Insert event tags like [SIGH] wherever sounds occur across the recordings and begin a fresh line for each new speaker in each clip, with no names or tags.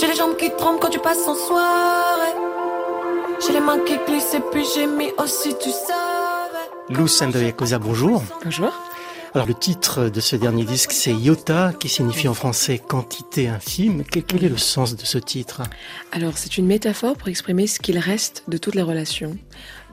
J'ai les jambes qui tremblent quand tu passes en soirée. J'ai les mains qui glissent et puis j'ai mis aussi du savais.
Lou Yakuza, bonjour.
Bonjour.
Alors le titre de ce dernier disque, c'est Iota, qui signifie en français quantité infime. Quel est le sens de ce titre
Alors c'est une métaphore pour exprimer ce qu'il reste de toutes les relations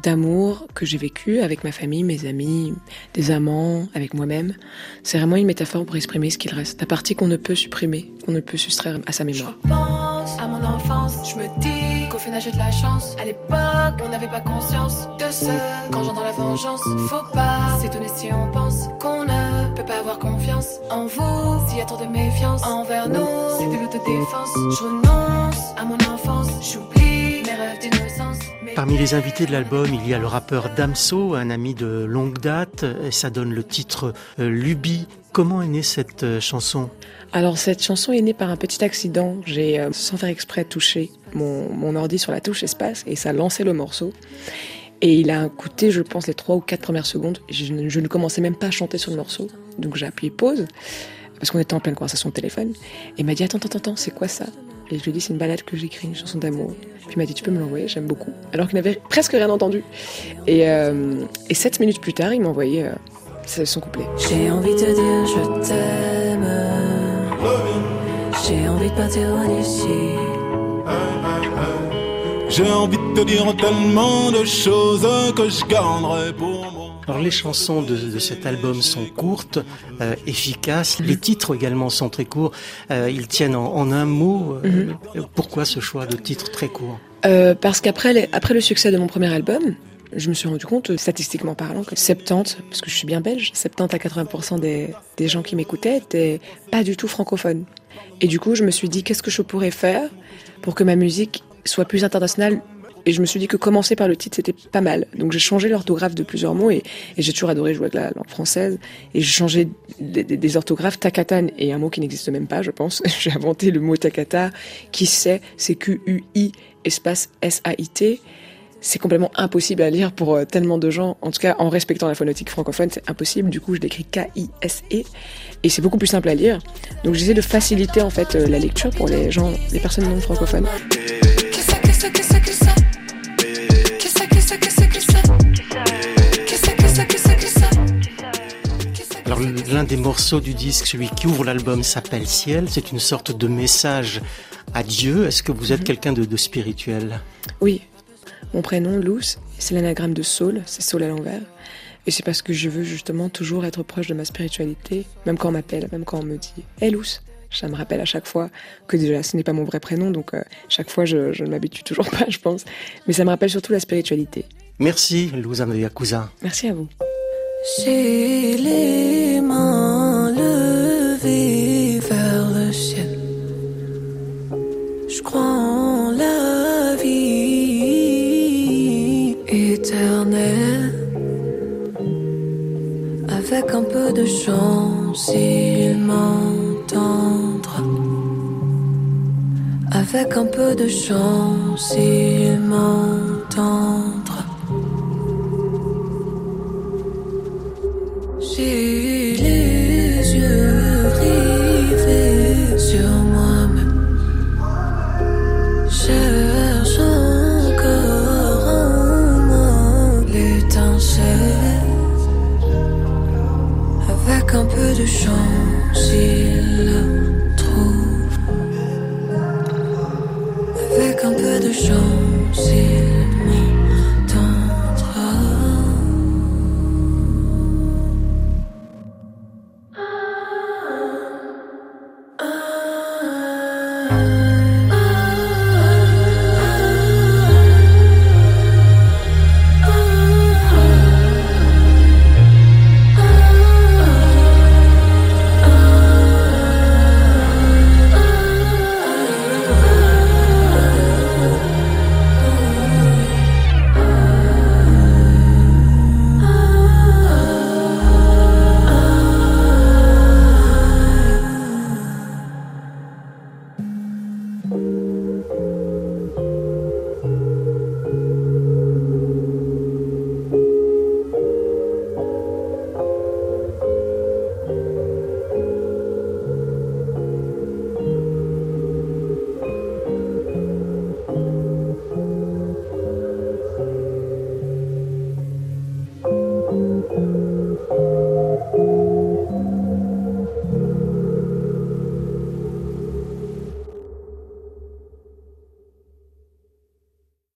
d'amour que j'ai vécues avec ma famille, mes amis, des amants, avec moi-même. C'est vraiment une métaphore pour exprimer ce qu'il reste, la partie qu'on ne peut supprimer, qu'on ne peut soustraire à sa mémoire.
Je pense à mon enfance, je me dis qu'au final j'ai de la chance. À l'époque, on n'avait pas conscience de ce quand j'entends la vengeance. Faut pas s'étonner en vous. S'il y a trop de méfiance envers nous, c'est de l'autodéfense. Je renonce à mon enfance, j'oublie mes rêves d'innocence.
Parmi les invités de l'album, il y a le rappeur Damso, un ami de longue date, et ça donne le titre euh, Luby. Comment est née cette euh, chanson?
Alors cette chanson est née par un petit accident. J'ai euh, sans faire exprès touché mon, mon ordi sur la touche espace et ça a lancé le morceau. Et il a coûté, je pense, les trois ou quatre premières secondes. Je, ne- je ne commençais même pas à chanter sur le morceau. Donc j'ai appuyé pause, parce qu'on était en pleine conversation au téléphone. Et il m'a dit Attends, attends, attends, c'est quoi ça? Et je lui ai dit C'est une balade que j'écris, une chanson d'amour. Puis il m'a dit Tu peux me l'envoyer, j'aime beaucoup. Alors qu'il n'avait presque rien entendu. Et, euh, et sept minutes plus tard, il m'a envoyé euh, son couplet.
J'ai envie de te dire je t'aime. J'ai envie de partir loin d'ici.
J'ai envie de te dire tellement de choses que je garderai pour moi.
Alors les chansons de, de cet album sont courtes, euh, efficaces. Les titres également sont très courts. Euh, ils tiennent en, en un mot. Euh, Pourquoi ce choix de titres très courts
Euh, parce qu'après après le succès de mon premier album, je me suis rendu compte, statistiquement parlant, que 70, parce que je suis bien belge, 70 à 80% des, des gens qui m'écoutaient étaient pas du tout francophones. Et du coup, je me suis dit, qu'est-ce que je pourrais faire pour que ma musique soit plus internationale et je me suis dit que commencer par le titre, c'était pas mal. Donc j'ai changé l'orthographe de plusieurs mots et, j'ai toujours adoré jouer avec la langue française. Et j'ai changé des, orthographes. Takatan est un mot qui n'existe même pas, je pense. [LAUGHS] j'ai inventé le mot Takata, qui sait, c'est Q-U-I espace S-A-I-T. C'est complètement impossible à lire pour euh, tellement de gens. En tout cas, en respectant la phonétique francophone, c'est impossible. Du coup, je l'écris K-I-S-E. Et c'est beaucoup plus simple à lire. Donc j'essaie de faciliter en fait euh, la lecture pour les gens, les personnes non francophones.
Alors l'un des morceaux du disque, celui qui ouvre l'album, s'appelle Ciel. C'est une sorte de message à Dieu. Est-ce que vous êtes quelqu'un de, de spirituel?
Oui, mon prénom, Luce, c'est l'anagramme de Saul, c'est Saul à l'envers. Et c'est parce que je veux justement toujours être proche de ma spiritualité, même quand on m'appelle, même quand on me dit Hé Luce ça me rappelle à chaque fois que déjà ce n'est pas mon vrai prénom, donc euh, chaque fois je, je ne m'habitue toujours [LAUGHS] pas, je pense. Mais ça me rappelle surtout la spiritualité.
Merci, Louzane de Yakuza.
Merci à vous.
J'ai les mains levées vers le ciel. Je crois en la vie éternelle. Avec un peu de chance, il Avec un peu de chance, il m'entendra. J'ai de chance, il trouve. Avec un peu de chance, il